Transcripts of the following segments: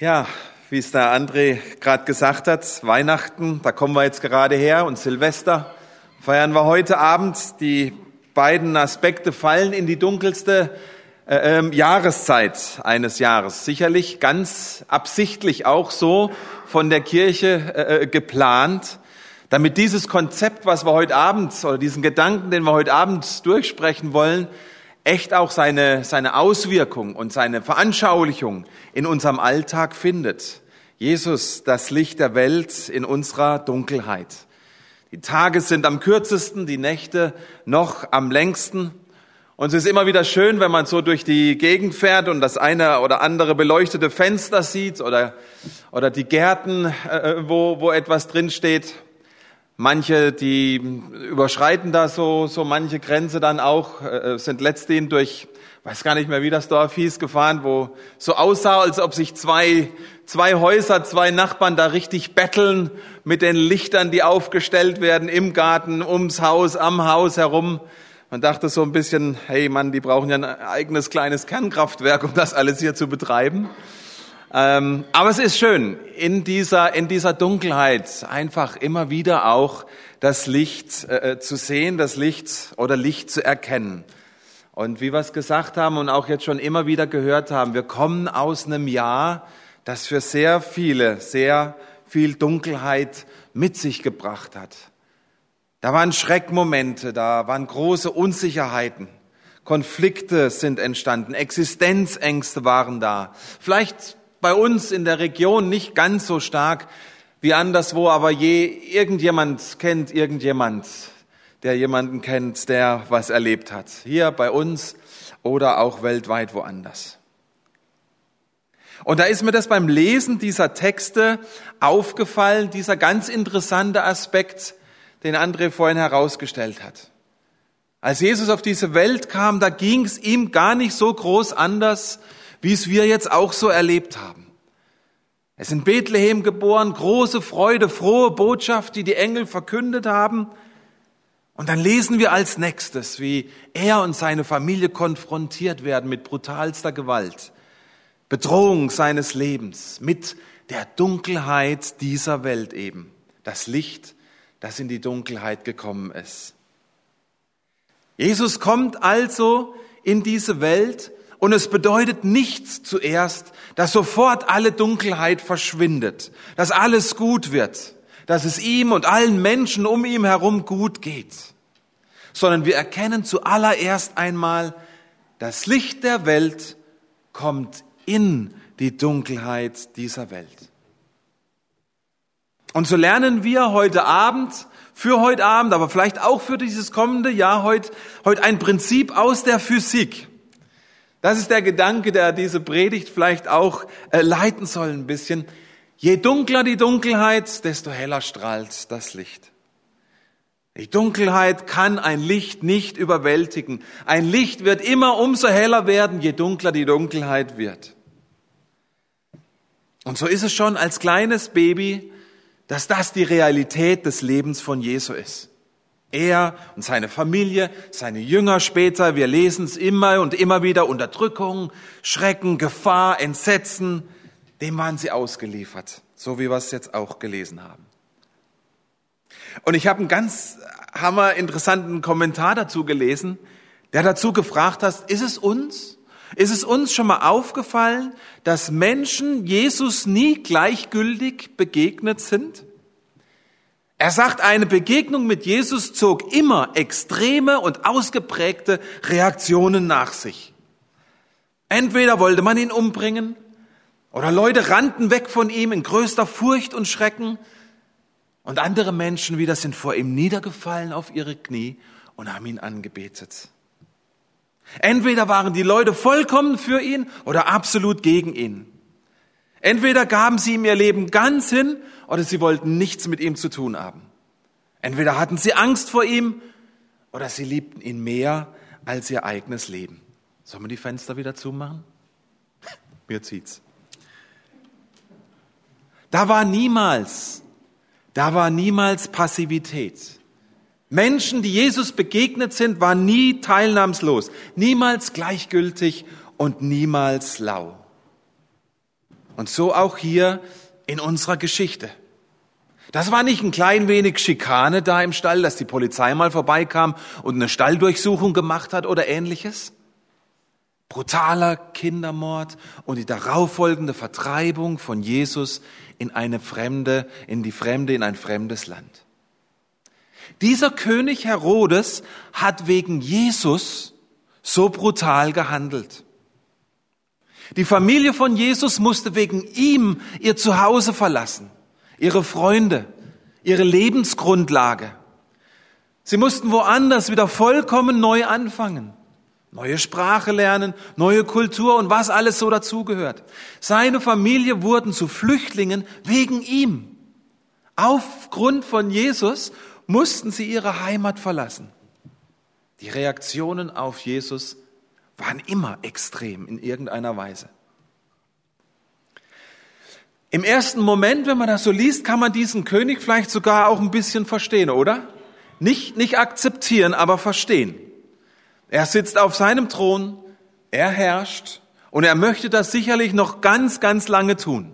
Ja, wie es der André gerade gesagt hat, Weihnachten, da kommen wir jetzt gerade her und Silvester feiern wir heute Abend. Die beiden Aspekte fallen in die dunkelste äh, äh, Jahreszeit eines Jahres. Sicherlich ganz absichtlich auch so von der Kirche äh, äh, geplant, damit dieses Konzept, was wir heute Abend oder diesen Gedanken, den wir heute Abend durchsprechen wollen, echt auch seine, seine Auswirkung und seine Veranschaulichung in unserem Alltag findet. Jesus, das Licht der Welt in unserer Dunkelheit. Die Tage sind am kürzesten, die Nächte noch am längsten. Und es ist immer wieder schön, wenn man so durch die Gegend fährt und das eine oder andere beleuchtete Fenster sieht oder, oder die Gärten, äh, wo, wo etwas drinsteht. Manche, die überschreiten da so, so manche Grenze dann auch, äh, sind letztendlich durch, weiß gar nicht mehr, wie das Dorf hieß, gefahren, wo so aussah, als ob sich zwei, zwei Häuser, zwei Nachbarn da richtig betteln mit den Lichtern, die aufgestellt werden im Garten, ums Haus, am Haus herum. Man dachte so ein bisschen, hey Mann, die brauchen ja ein eigenes kleines Kernkraftwerk, um das alles hier zu betreiben. Ähm, aber es ist schön, in dieser, in dieser Dunkelheit einfach immer wieder auch das Licht äh, äh, zu sehen, das Licht oder Licht zu erkennen. Und wie wir es gesagt haben und auch jetzt schon immer wieder gehört haben, wir kommen aus einem Jahr, das für sehr viele sehr viel Dunkelheit mit sich gebracht hat. Da waren Schreckmomente, da waren große Unsicherheiten. Konflikte sind entstanden, Existenzängste waren da. Vielleicht bei uns in der Region nicht ganz so stark wie anderswo, aber je irgendjemand kennt irgendjemand, der jemanden kennt, der was erlebt hat. Hier bei uns oder auch weltweit woanders. Und da ist mir das beim Lesen dieser Texte aufgefallen, dieser ganz interessante Aspekt, den André vorhin herausgestellt hat. Als Jesus auf diese Welt kam, da ging es ihm gar nicht so groß anders, wie es wir jetzt auch so erlebt haben. Er ist in Bethlehem geboren, große Freude, frohe Botschaft, die die Engel verkündet haben. Und dann lesen wir als nächstes, wie er und seine Familie konfrontiert werden mit brutalster Gewalt, Bedrohung seines Lebens, mit der Dunkelheit dieser Welt eben, das Licht, das in die Dunkelheit gekommen ist. Jesus kommt also in diese Welt und es bedeutet nicht zuerst, dass sofort alle Dunkelheit verschwindet, dass alles gut wird, dass es ihm und allen Menschen um ihm herum gut geht, sondern wir erkennen zuallererst einmal, das Licht der Welt kommt in die Dunkelheit dieser Welt. Und so lernen wir heute Abend, für heute Abend, aber vielleicht auch für dieses kommende Jahr heute, heute ein Prinzip aus der Physik. Das ist der Gedanke, der diese Predigt vielleicht auch äh, leiten soll ein bisschen. Je dunkler die Dunkelheit, desto heller strahlt das Licht. Die Dunkelheit kann ein Licht nicht überwältigen. Ein Licht wird immer umso heller werden, je dunkler die Dunkelheit wird. Und so ist es schon als kleines Baby, dass das die Realität des Lebens von Jesu ist. Er und seine Familie, seine Jünger später, wir lesen es immer und immer wieder, Unterdrückung, Schrecken, Gefahr, Entsetzen, dem waren sie ausgeliefert, so wie wir es jetzt auch gelesen haben. Und ich habe einen ganz hammer interessanten Kommentar dazu gelesen, der dazu gefragt hat, ist es uns, ist es uns schon mal aufgefallen, dass Menschen Jesus nie gleichgültig begegnet sind? Er sagt, eine Begegnung mit Jesus zog immer extreme und ausgeprägte Reaktionen nach sich. Entweder wollte man ihn umbringen oder Leute rannten weg von ihm in größter Furcht und Schrecken und andere Menschen wieder sind vor ihm niedergefallen auf ihre Knie und haben ihn angebetet. Entweder waren die Leute vollkommen für ihn oder absolut gegen ihn. Entweder gaben sie ihm ihr Leben ganz hin oder sie wollten nichts mit ihm zu tun haben. Entweder hatten sie Angst vor ihm oder sie liebten ihn mehr als ihr eigenes Leben. Sollen wir die Fenster wieder zumachen? Mir zieht's. Da war niemals, da war niemals Passivität. Menschen, die Jesus begegnet sind, waren nie teilnahmslos, niemals gleichgültig und niemals lau. Und so auch hier in unserer Geschichte. Das war nicht ein klein wenig Schikane da im Stall, dass die Polizei mal vorbeikam und eine Stalldurchsuchung gemacht hat oder ähnliches. Brutaler Kindermord und die darauffolgende Vertreibung von Jesus in eine fremde, in die Fremde, in ein fremdes Land. Dieser König Herodes hat wegen Jesus so brutal gehandelt. Die Familie von Jesus musste wegen ihm ihr Zuhause verlassen, ihre Freunde, ihre Lebensgrundlage. Sie mussten woanders wieder vollkommen neu anfangen. Neue Sprache lernen, neue Kultur und was alles so dazugehört. Seine Familie wurden zu Flüchtlingen wegen ihm. Aufgrund von Jesus mussten sie ihre Heimat verlassen. Die Reaktionen auf Jesus waren immer extrem in irgendeiner Weise. Im ersten Moment, wenn man das so liest, kann man diesen König vielleicht sogar auch ein bisschen verstehen, oder? Nicht, nicht akzeptieren, aber verstehen. Er sitzt auf seinem Thron, er herrscht und er möchte das sicherlich noch ganz, ganz lange tun.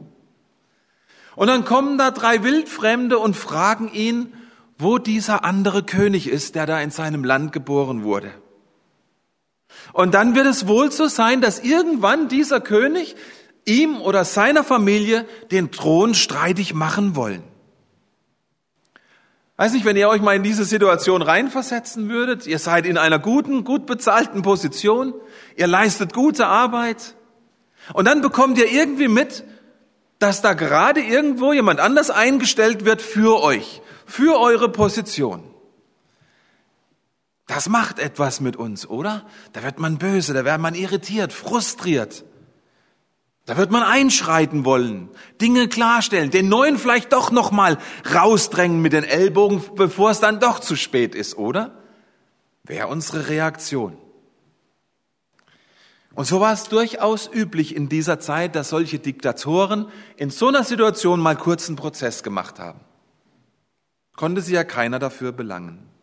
Und dann kommen da drei Wildfremde und fragen ihn, wo dieser andere König ist, der da in seinem Land geboren wurde. Und dann wird es wohl so sein, dass irgendwann dieser König ihm oder seiner Familie den Thron streitig machen wollen. Weiß nicht, wenn ihr euch mal in diese Situation reinversetzen würdet, ihr seid in einer guten, gut bezahlten Position, ihr leistet gute Arbeit und dann bekommt ihr irgendwie mit, dass da gerade irgendwo jemand anders eingestellt wird für euch, für eure Position. Das macht etwas mit uns, oder? Da wird man böse, da wird man irritiert, frustriert. Da wird man einschreiten wollen, Dinge klarstellen, den neuen vielleicht doch noch mal rausdrängen mit den Ellbogen, bevor es dann doch zu spät ist, oder? Wäre unsere Reaktion. Und so war es durchaus üblich in dieser Zeit, dass solche Diktatoren in so einer Situation mal kurzen Prozess gemacht haben. Konnte sie ja keiner dafür belangen.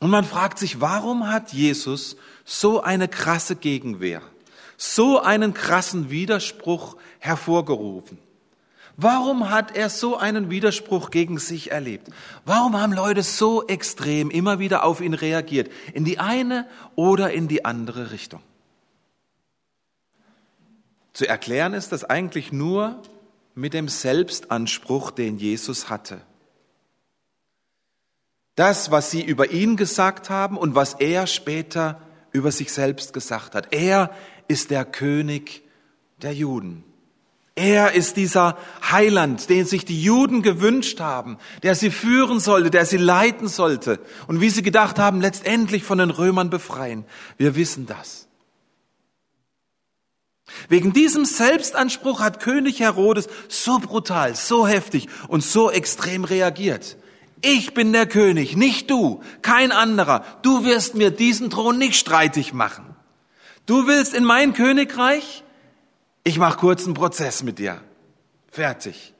Und man fragt sich, warum hat Jesus so eine krasse Gegenwehr, so einen krassen Widerspruch hervorgerufen? Warum hat er so einen Widerspruch gegen sich erlebt? Warum haben Leute so extrem immer wieder auf ihn reagiert? In die eine oder in die andere Richtung? Zu erklären ist das eigentlich nur mit dem Selbstanspruch, den Jesus hatte das, was sie über ihn gesagt haben und was er später über sich selbst gesagt hat. Er ist der König der Juden. Er ist dieser Heiland, den sich die Juden gewünscht haben, der sie führen sollte, der sie leiten sollte und wie sie gedacht haben, letztendlich von den Römern befreien. Wir wissen das. Wegen diesem Selbstanspruch hat König Herodes so brutal, so heftig und so extrem reagiert. Ich bin der König, nicht du, kein anderer. Du wirst mir diesen Thron nicht streitig machen. Du willst in mein Königreich? Ich mache kurz einen Prozess mit dir. Fertig.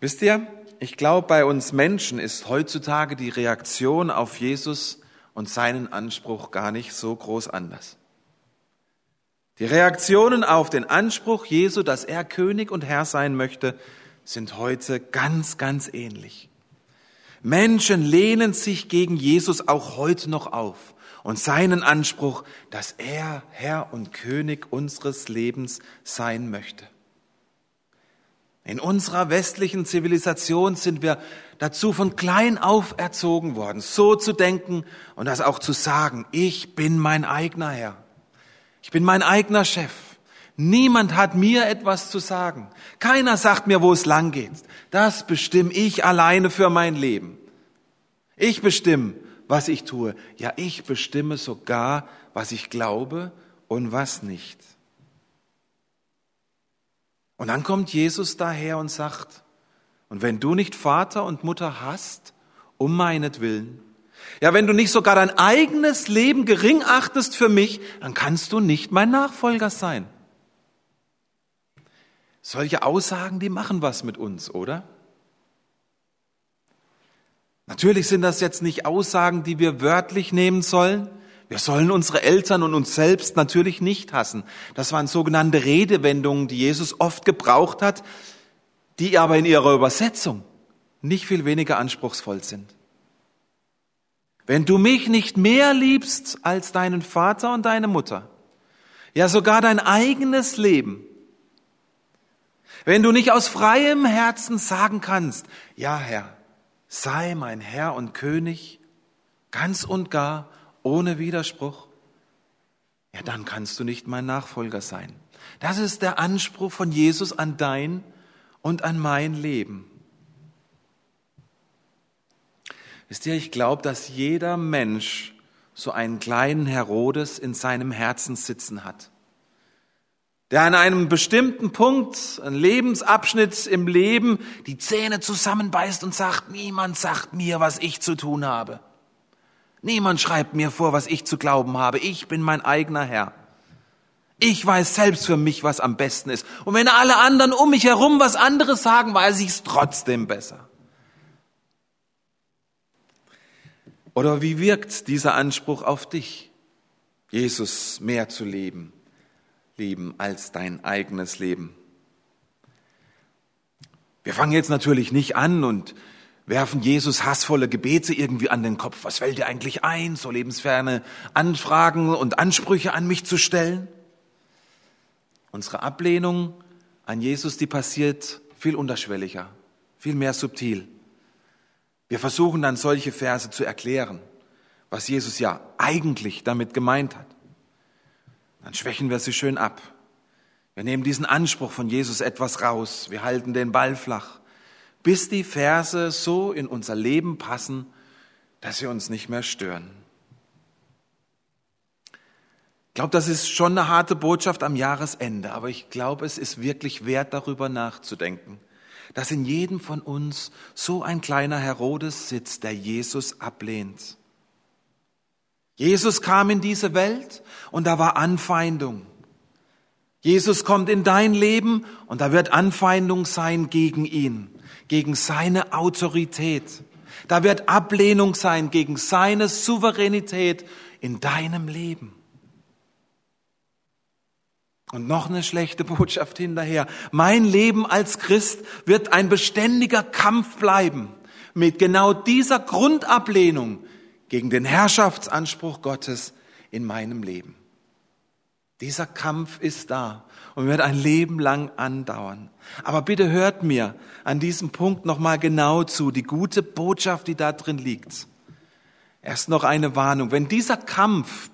Wisst ihr, ich glaube, bei uns Menschen ist heutzutage die Reaktion auf Jesus und seinen Anspruch gar nicht so groß anders. Die Reaktionen auf den Anspruch Jesu, dass er König und Herr sein möchte, sind heute ganz, ganz ähnlich. Menschen lehnen sich gegen Jesus auch heute noch auf und seinen Anspruch, dass er Herr und König unseres Lebens sein möchte. In unserer westlichen Zivilisation sind wir dazu von klein auf erzogen worden, so zu denken und das auch zu sagen, ich bin mein eigener Herr. Ich bin mein eigener Chef. Niemand hat mir etwas zu sagen. Keiner sagt mir, wo es lang geht. Das bestimme ich alleine für mein Leben. Ich bestimme, was ich tue. Ja, ich bestimme sogar, was ich glaube und was nicht. Und dann kommt Jesus daher und sagt, und wenn du nicht Vater und Mutter hast, um meinetwillen, ja, wenn du nicht sogar dein eigenes Leben gering achtest für mich, dann kannst du nicht mein Nachfolger sein. Solche Aussagen, die machen was mit uns, oder? Natürlich sind das jetzt nicht Aussagen, die wir wörtlich nehmen sollen. Wir sollen unsere Eltern und uns selbst natürlich nicht hassen. Das waren sogenannte Redewendungen, die Jesus oft gebraucht hat, die aber in ihrer Übersetzung nicht viel weniger anspruchsvoll sind. Wenn du mich nicht mehr liebst als deinen Vater und deine Mutter, ja sogar dein eigenes Leben, wenn du nicht aus freiem Herzen sagen kannst, ja Herr, sei mein Herr und König, ganz und gar, ohne Widerspruch, ja dann kannst du nicht mein Nachfolger sein. Das ist der Anspruch von Jesus an dein und an mein Leben. Wisst ihr, ich glaube, dass jeder Mensch so einen kleinen Herodes in seinem Herzen sitzen hat der an einem bestimmten Punkt, ein Lebensabschnitt im Leben, die Zähne zusammenbeißt und sagt, niemand sagt mir, was ich zu tun habe. Niemand schreibt mir vor, was ich zu glauben habe. Ich bin mein eigener Herr. Ich weiß selbst für mich, was am besten ist. Und wenn alle anderen um mich herum was anderes sagen, weiß ich es trotzdem besser. Oder wie wirkt dieser Anspruch auf dich, Jesus mehr zu leben? Lieben als dein eigenes Leben. Wir fangen jetzt natürlich nicht an und werfen Jesus hassvolle Gebete irgendwie an den Kopf. Was fällt dir eigentlich ein, so lebensferne Anfragen und Ansprüche an mich zu stellen? Unsere Ablehnung an Jesus, die passiert viel unterschwelliger, viel mehr subtil. Wir versuchen dann solche Verse zu erklären, was Jesus ja eigentlich damit gemeint hat dann schwächen wir sie schön ab. Wir nehmen diesen Anspruch von Jesus etwas raus. Wir halten den Ball flach, bis die Verse so in unser Leben passen, dass sie uns nicht mehr stören. Ich glaube, das ist schon eine harte Botschaft am Jahresende, aber ich glaube, es ist wirklich wert, darüber nachzudenken, dass in jedem von uns so ein kleiner Herodes sitzt, der Jesus ablehnt. Jesus kam in diese Welt und da war Anfeindung. Jesus kommt in dein Leben und da wird Anfeindung sein gegen ihn, gegen seine Autorität. Da wird Ablehnung sein gegen seine Souveränität in deinem Leben. Und noch eine schlechte Botschaft hinterher. Mein Leben als Christ wird ein beständiger Kampf bleiben mit genau dieser Grundablehnung, gegen den Herrschaftsanspruch Gottes in meinem Leben. Dieser Kampf ist da und wird ein Leben lang andauern. Aber bitte hört mir an diesem Punkt nochmal genau zu, die gute Botschaft, die da drin liegt. Erst noch eine Warnung. Wenn dieser Kampf,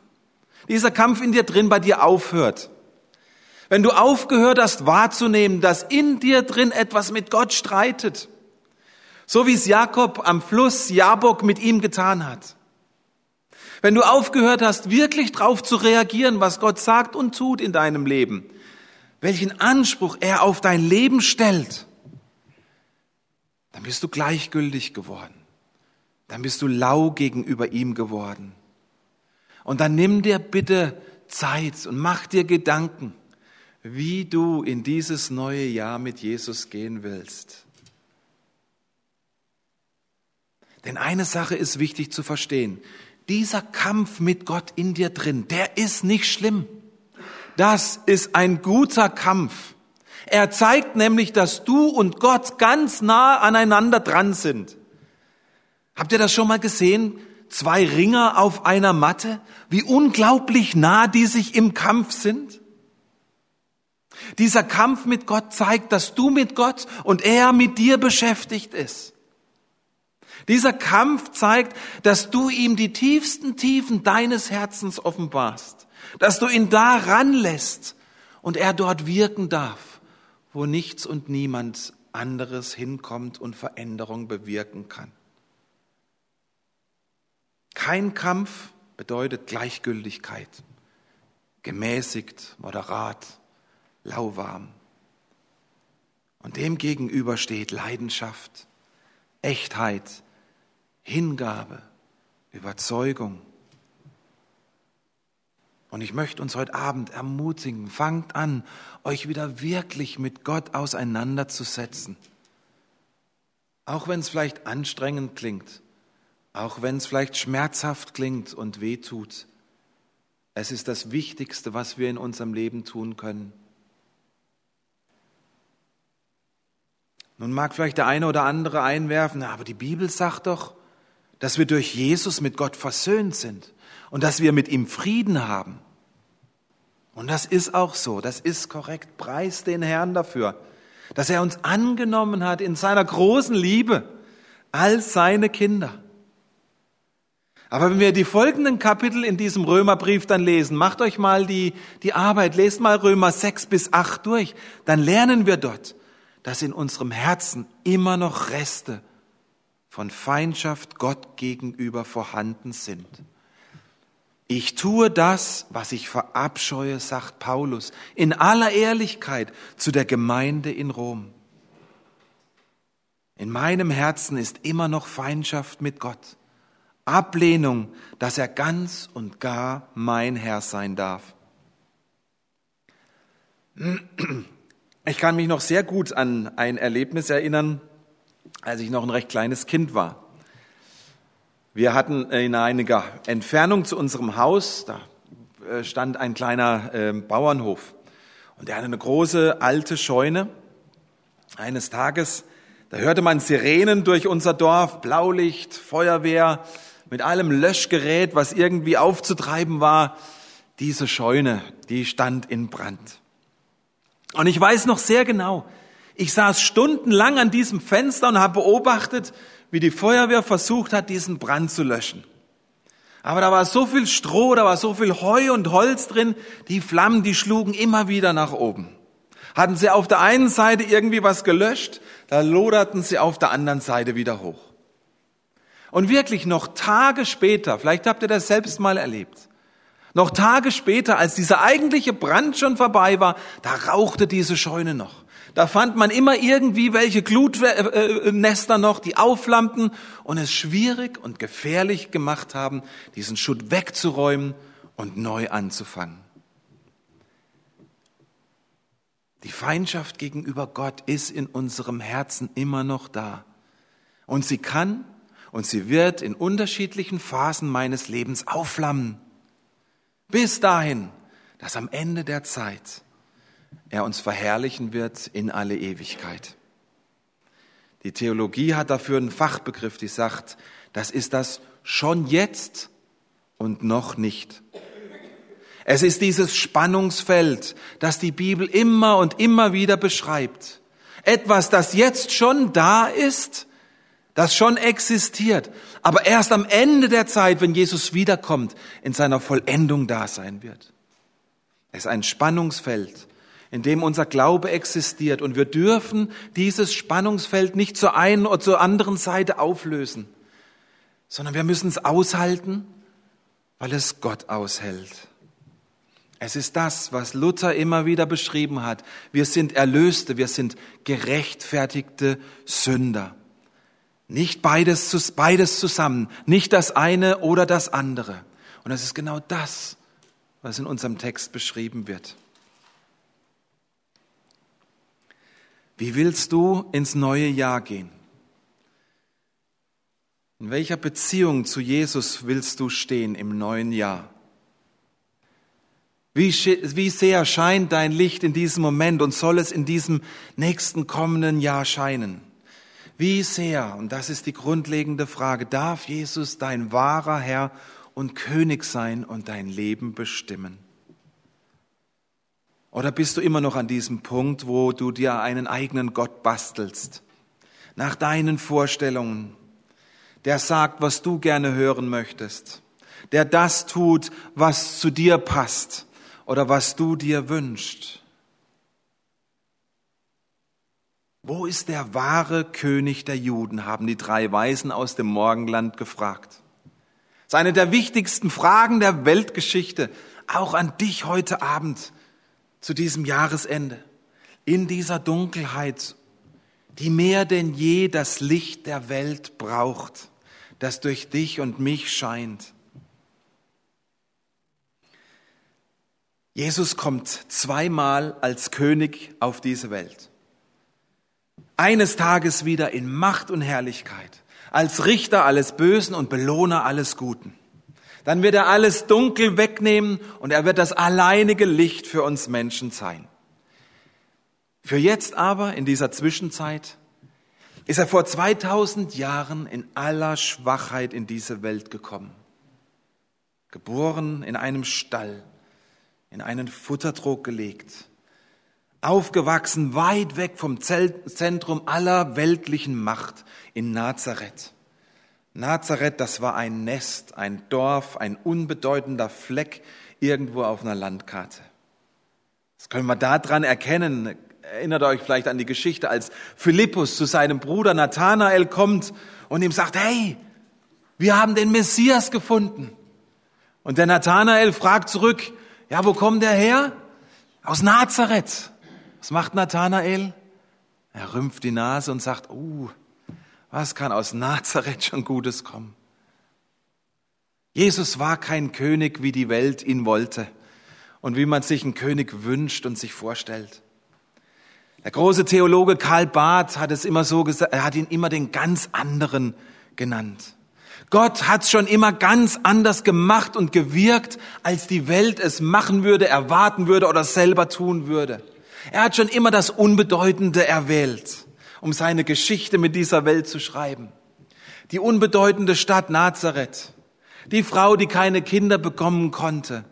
dieser Kampf in dir drin bei dir aufhört, wenn du aufgehört hast wahrzunehmen, dass in dir drin etwas mit Gott streitet, so wie es Jakob am Fluss Jabok mit ihm getan hat, wenn du aufgehört hast, wirklich drauf zu reagieren, was Gott sagt und tut in deinem Leben, welchen Anspruch er auf dein Leben stellt, dann bist du gleichgültig geworden. Dann bist du lau gegenüber ihm geworden. Und dann nimm dir bitte Zeit und mach dir Gedanken, wie du in dieses neue Jahr mit Jesus gehen willst. Denn eine Sache ist wichtig zu verstehen dieser Kampf mit Gott in dir drin, der ist nicht schlimm. Das ist ein guter Kampf. Er zeigt nämlich, dass du und Gott ganz nah aneinander dran sind. Habt ihr das schon mal gesehen? Zwei Ringer auf einer Matte, wie unglaublich nah die sich im Kampf sind? Dieser Kampf mit Gott zeigt, dass du mit Gott und er mit dir beschäftigt ist. Dieser Kampf zeigt, dass du ihm die tiefsten Tiefen deines Herzens offenbarst, dass du ihn da ranlässt und er dort wirken darf, wo nichts und niemand anderes hinkommt und Veränderung bewirken kann. Kein Kampf bedeutet Gleichgültigkeit, gemäßigt, moderat, lauwarm. Und dem gegenüber steht Leidenschaft, Echtheit, Hingabe, Überzeugung. Und ich möchte uns heute Abend ermutigen, fangt an, euch wieder wirklich mit Gott auseinanderzusetzen. Auch wenn es vielleicht anstrengend klingt, auch wenn es vielleicht schmerzhaft klingt und weh tut, Es ist das Wichtigste, was wir in unserem Leben tun können. Nun mag vielleicht der eine oder andere einwerfen, aber die Bibel sagt doch, dass wir durch Jesus mit Gott versöhnt sind und dass wir mit ihm Frieden haben. Und das ist auch so, das ist korrekt. Preis den Herrn dafür, dass er uns angenommen hat in seiner großen Liebe als seine Kinder. Aber wenn wir die folgenden Kapitel in diesem Römerbrief dann lesen, macht euch mal die, die Arbeit, lest mal Römer 6 bis 8 durch, dann lernen wir dort, dass in unserem Herzen immer noch Reste von Feindschaft Gott gegenüber vorhanden sind. Ich tue das, was ich verabscheue, sagt Paulus, in aller Ehrlichkeit zu der Gemeinde in Rom. In meinem Herzen ist immer noch Feindschaft mit Gott, Ablehnung, dass er ganz und gar mein Herr sein darf. Ich kann mich noch sehr gut an ein Erlebnis erinnern, als ich noch ein recht kleines Kind war. Wir hatten in einiger Entfernung zu unserem Haus, da äh, stand ein kleiner ähm, Bauernhof und der hatte eine große alte Scheune. Eines Tages, da hörte man Sirenen durch unser Dorf, Blaulicht, Feuerwehr, mit allem Löschgerät, was irgendwie aufzutreiben war. Diese Scheune, die stand in Brand. Und ich weiß noch sehr genau, ich saß stundenlang an diesem Fenster und habe beobachtet, wie die Feuerwehr versucht hat, diesen Brand zu löschen. Aber da war so viel Stroh, da war so viel Heu und Holz drin, die Flammen, die schlugen immer wieder nach oben. Hatten sie auf der einen Seite irgendwie was gelöscht, da loderten sie auf der anderen Seite wieder hoch. Und wirklich noch Tage später, vielleicht habt ihr das selbst mal erlebt, noch Tage später, als dieser eigentliche Brand schon vorbei war, da rauchte diese Scheune noch. Da fand man immer irgendwie welche Glutnester noch, die aufflammten und es schwierig und gefährlich gemacht haben, diesen Schutt wegzuräumen und neu anzufangen. Die Feindschaft gegenüber Gott ist in unserem Herzen immer noch da. Und sie kann und sie wird in unterschiedlichen Phasen meines Lebens aufflammen. Bis dahin, dass am Ende der Zeit er uns verherrlichen wird in alle Ewigkeit. Die Theologie hat dafür einen Fachbegriff, die sagt, das ist das schon jetzt und noch nicht. Es ist dieses Spannungsfeld, das die Bibel immer und immer wieder beschreibt. Etwas, das jetzt schon da ist das schon existiert, aber erst am Ende der Zeit, wenn Jesus wiederkommt, in seiner Vollendung da sein wird. Es ist ein Spannungsfeld, in dem unser Glaube existiert und wir dürfen dieses Spannungsfeld nicht zur einen oder zur anderen Seite auflösen, sondern wir müssen es aushalten, weil es Gott aushält. Es ist das, was Luther immer wieder beschrieben hat. Wir sind Erlöste, wir sind gerechtfertigte Sünder. Nicht beides, beides zusammen, nicht das eine oder das andere. Und das ist genau das, was in unserem Text beschrieben wird. Wie willst du ins neue Jahr gehen? In welcher Beziehung zu Jesus willst du stehen im neuen Jahr? Wie, wie sehr scheint dein Licht in diesem Moment und soll es in diesem nächsten kommenden Jahr scheinen? Wie sehr, und das ist die grundlegende Frage, darf Jesus dein wahrer Herr und König sein und dein Leben bestimmen? Oder bist du immer noch an diesem Punkt, wo du dir einen eigenen Gott bastelst, nach deinen Vorstellungen, der sagt, was du gerne hören möchtest, der das tut, was zu dir passt oder was du dir wünschst? Wo ist der wahre König der Juden, haben die drei Weisen aus dem Morgenland gefragt. Das ist eine der wichtigsten Fragen der Weltgeschichte, auch an dich heute Abend zu diesem Jahresende. In dieser Dunkelheit, die mehr denn je das Licht der Welt braucht, das durch dich und mich scheint. Jesus kommt zweimal als König auf diese Welt eines Tages wieder in Macht und Herrlichkeit, als Richter alles Bösen und Belohner alles Guten. Dann wird er alles dunkel wegnehmen und er wird das alleinige Licht für uns Menschen sein. Für jetzt aber, in dieser Zwischenzeit, ist er vor 2000 Jahren in aller Schwachheit in diese Welt gekommen. Geboren in einem Stall, in einen Futtertrog gelegt, aufgewachsen weit weg vom Zentrum aller weltlichen Macht in Nazareth. Nazareth, das war ein Nest, ein Dorf, ein unbedeutender Fleck irgendwo auf einer Landkarte. Das können wir daran erkennen. Erinnert euch vielleicht an die Geschichte, als Philippus zu seinem Bruder Nathanael kommt und ihm sagt, hey, wir haben den Messias gefunden. Und der Nathanael fragt zurück, ja, wo kommt der her? Aus Nazareth. Was macht Nathanael? Er rümpft die Nase und sagt, uh, was kann aus Nazareth schon Gutes kommen? Jesus war kein König, wie die Welt ihn wollte und wie man sich einen König wünscht und sich vorstellt. Der große Theologe Karl Barth hat es immer so gesagt, er hat ihn immer den ganz anderen genannt. Gott hat schon immer ganz anders gemacht und gewirkt, als die Welt es machen würde, erwarten würde oder selber tun würde. Er hat schon immer das Unbedeutende erwählt um seine Geschichte mit dieser Welt zu schreiben. Die unbedeutende Stadt Nazareth, die Frau, die keine Kinder bekommen konnte,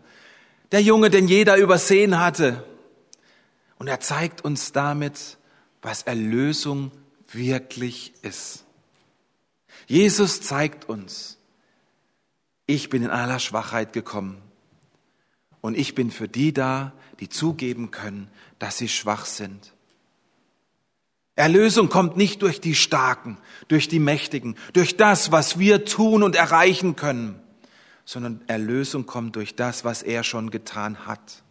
der Junge, den jeder übersehen hatte. Und er zeigt uns damit, was Erlösung wirklich ist. Jesus zeigt uns, ich bin in aller Schwachheit gekommen und ich bin für die da, die zugeben können, dass sie schwach sind. Erlösung kommt nicht durch die Starken, durch die Mächtigen, durch das, was wir tun und erreichen können, sondern Erlösung kommt durch das, was er schon getan hat.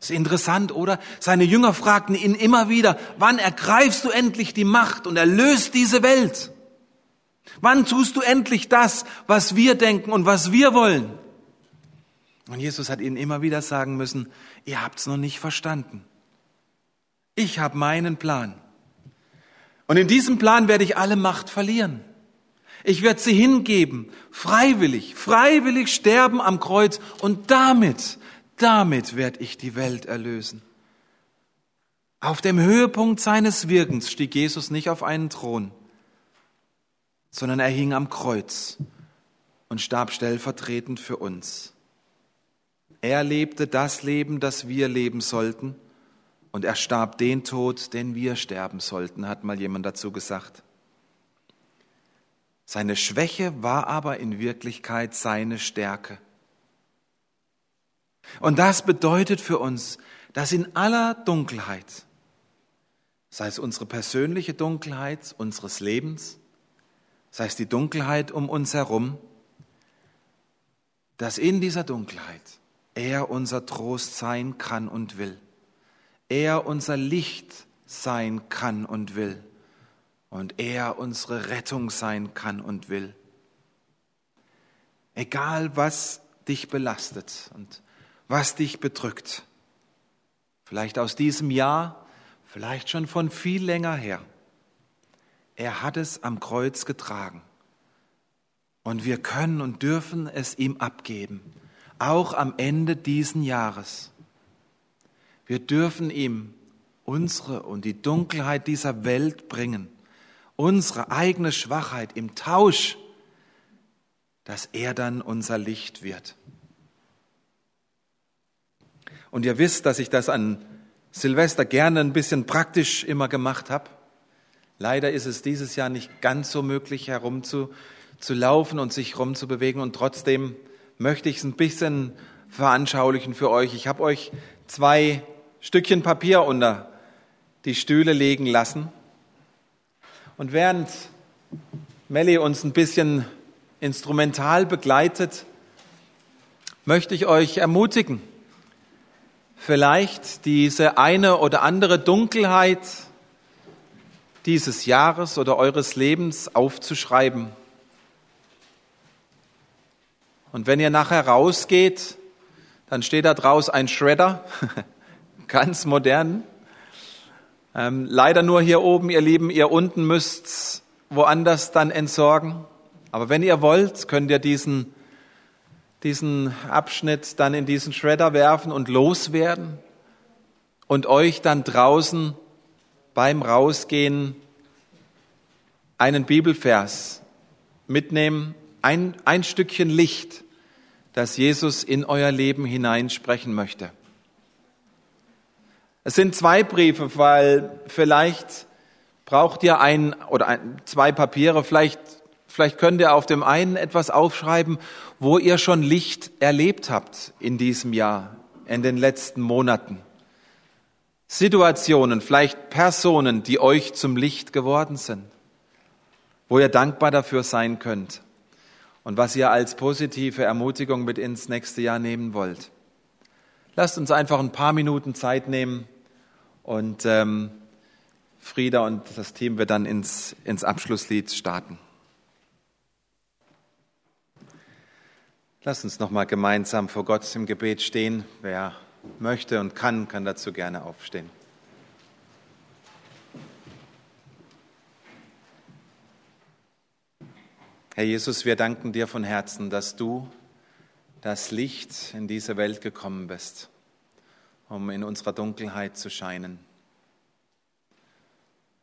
ist interessant, oder? Seine Jünger fragten ihn immer wieder, wann ergreifst du endlich die Macht und erlöst diese Welt? Wann tust du endlich das, was wir denken und was wir wollen? Und Jesus hat ihnen immer wieder sagen müssen, ihr habt's noch nicht verstanden. Ich habe meinen Plan. Und in diesem Plan werde ich alle Macht verlieren. Ich werde sie hingeben, freiwillig, freiwillig sterben am Kreuz und damit, damit werde ich die Welt erlösen. Auf dem Höhepunkt seines Wirkens stieg Jesus nicht auf einen Thron, sondern er hing am Kreuz und starb stellvertretend für uns. Er lebte das Leben, das wir leben sollten und er starb den Tod, den wir sterben sollten, hat mal jemand dazu gesagt. Seine Schwäche war aber in Wirklichkeit seine Stärke. Und das bedeutet für uns, dass in aller Dunkelheit, sei es unsere persönliche Dunkelheit unseres Lebens, sei es die Dunkelheit um uns herum, dass in dieser Dunkelheit er unser Trost sein kann und will. Er unser Licht sein kann und will. Und er unsere Rettung sein kann und will. Egal was dich belastet und was dich bedrückt, vielleicht aus diesem Jahr, vielleicht schon von viel länger her, er hat es am Kreuz getragen. Und wir können und dürfen es ihm abgeben, auch am Ende diesen Jahres. Wir dürfen ihm unsere und die Dunkelheit dieser Welt bringen, unsere eigene Schwachheit im Tausch, dass er dann unser Licht wird. Und ihr wisst, dass ich das an Silvester gerne ein bisschen praktisch immer gemacht habe. Leider ist es dieses Jahr nicht ganz so möglich, herumzulaufen und sich rumzubewegen. Und trotzdem möchte ich es ein bisschen veranschaulichen für euch. Ich habe euch zwei Stückchen Papier unter die Stühle legen lassen. Und während Melly uns ein bisschen instrumental begleitet, möchte ich euch ermutigen, vielleicht diese eine oder andere Dunkelheit dieses Jahres oder eures Lebens aufzuschreiben. Und wenn ihr nachher rausgeht, dann steht da draus ein Shredder ganz modern. Ähm, leider nur hier oben, ihr Lieben, ihr unten müsst woanders dann entsorgen. Aber wenn ihr wollt, könnt ihr diesen, diesen Abschnitt dann in diesen Shredder werfen und loswerden und euch dann draußen beim Rausgehen einen Bibelvers mitnehmen, ein, ein Stückchen Licht, das Jesus in euer Leben hineinsprechen möchte. Es sind zwei Briefe, weil vielleicht braucht ihr ein oder ein, zwei Papiere, vielleicht, vielleicht könnt ihr auf dem einen etwas aufschreiben, wo ihr schon Licht erlebt habt in diesem Jahr, in den letzten Monaten. Situationen, vielleicht Personen, die euch zum Licht geworden sind, wo ihr dankbar dafür sein könnt und was ihr als positive Ermutigung mit ins nächste Jahr nehmen wollt. Lasst uns einfach ein paar Minuten Zeit nehmen und ähm, Frieda und das Team wird dann ins, ins Abschlusslied starten. Lasst uns nochmal gemeinsam vor Gott im Gebet stehen. Wer möchte und kann, kann dazu gerne aufstehen. Herr Jesus, wir danken dir von Herzen, dass du das Licht in diese Welt gekommen bist, um in unserer Dunkelheit zu scheinen.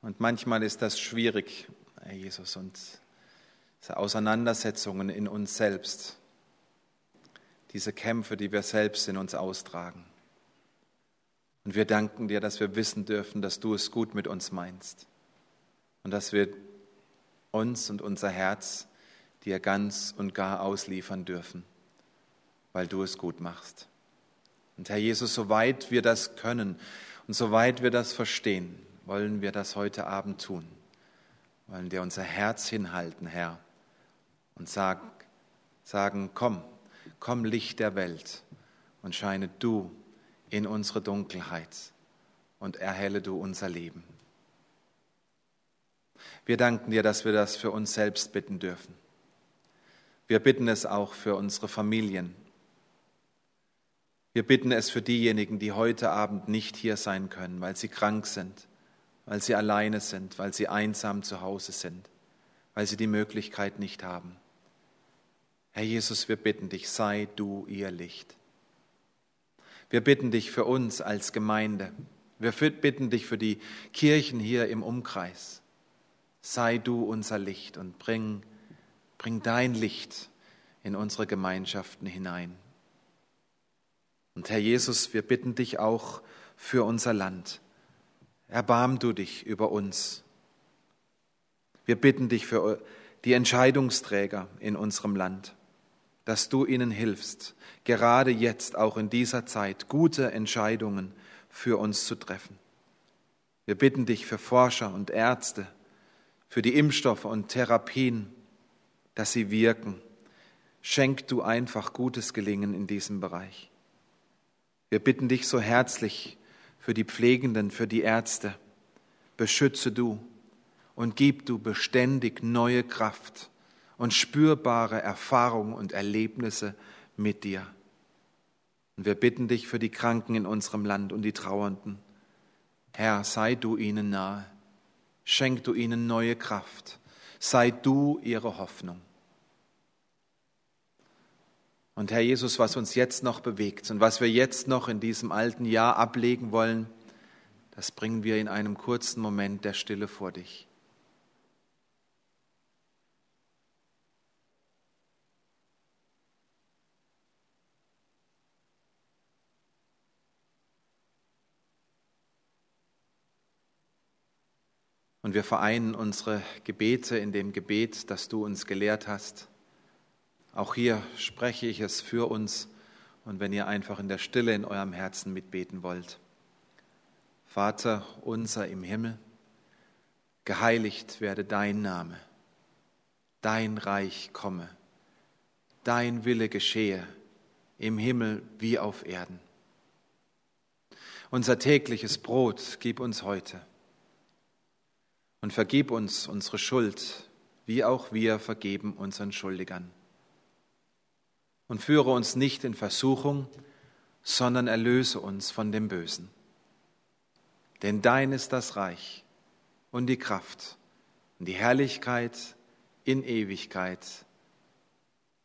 Und manchmal ist das schwierig, Herr Jesus, und diese Auseinandersetzungen in uns selbst, diese Kämpfe, die wir selbst in uns austragen. Und wir danken dir, dass wir wissen dürfen, dass du es gut mit uns meinst und dass wir uns und unser Herz dir ganz und gar ausliefern dürfen, weil du es gut machst. Und Herr Jesus, soweit wir das können und soweit wir das verstehen, wollen wir das heute Abend tun. Wollen dir unser Herz hinhalten, Herr, und sag, sagen, komm, komm Licht der Welt und scheine du in unsere Dunkelheit und erhelle du unser Leben. Wir danken dir, dass wir das für uns selbst bitten dürfen. Wir bitten es auch für unsere Familien. Wir bitten es für diejenigen, die heute Abend nicht hier sein können, weil sie krank sind, weil sie alleine sind, weil sie einsam zu Hause sind, weil sie die Möglichkeit nicht haben. Herr Jesus, wir bitten dich, sei du ihr Licht. Wir bitten dich für uns als Gemeinde. Wir bitten dich für die Kirchen hier im Umkreis. Sei du unser Licht und bring, bring dein Licht in unsere Gemeinschaften hinein. Und Herr Jesus, wir bitten dich auch für unser Land. Erbarm du dich über uns. Wir bitten dich für die Entscheidungsträger in unserem Land, dass du ihnen hilfst, gerade jetzt, auch in dieser Zeit, gute Entscheidungen für uns zu treffen. Wir bitten dich für Forscher und Ärzte, für die Impfstoffe und Therapien, dass sie wirken. Schenk du einfach gutes Gelingen in diesem Bereich. Wir bitten dich so herzlich für die Pflegenden, für die Ärzte. Beschütze du und gib du beständig neue Kraft und spürbare Erfahrungen und Erlebnisse mit dir. Und wir bitten dich für die Kranken in unserem Land und die Trauernden. Herr, sei du ihnen nahe. Schenk du ihnen neue Kraft. Sei du ihre Hoffnung. Und Herr Jesus, was uns jetzt noch bewegt und was wir jetzt noch in diesem alten Jahr ablegen wollen, das bringen wir in einem kurzen Moment der Stille vor dich. Und wir vereinen unsere Gebete in dem Gebet, das du uns gelehrt hast. Auch hier spreche ich es für uns und wenn ihr einfach in der Stille in eurem Herzen mitbeten wollt. Vater unser im Himmel, geheiligt werde dein Name, dein Reich komme, dein Wille geschehe im Himmel wie auf Erden. Unser tägliches Brot gib uns heute und vergib uns unsere Schuld, wie auch wir vergeben unseren Schuldigern. Und führe uns nicht in Versuchung, sondern erlöse uns von dem Bösen. Denn dein ist das Reich und die Kraft und die Herrlichkeit in Ewigkeit.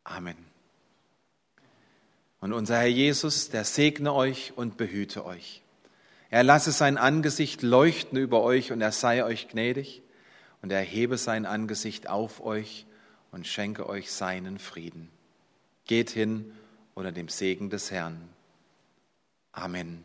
Amen. Und unser Herr Jesus, der segne euch und behüte euch. Er lasse sein Angesicht leuchten über euch und er sei euch gnädig und er hebe sein Angesicht auf euch und schenke euch seinen Frieden. Geht hin unter dem Segen des Herrn. Amen.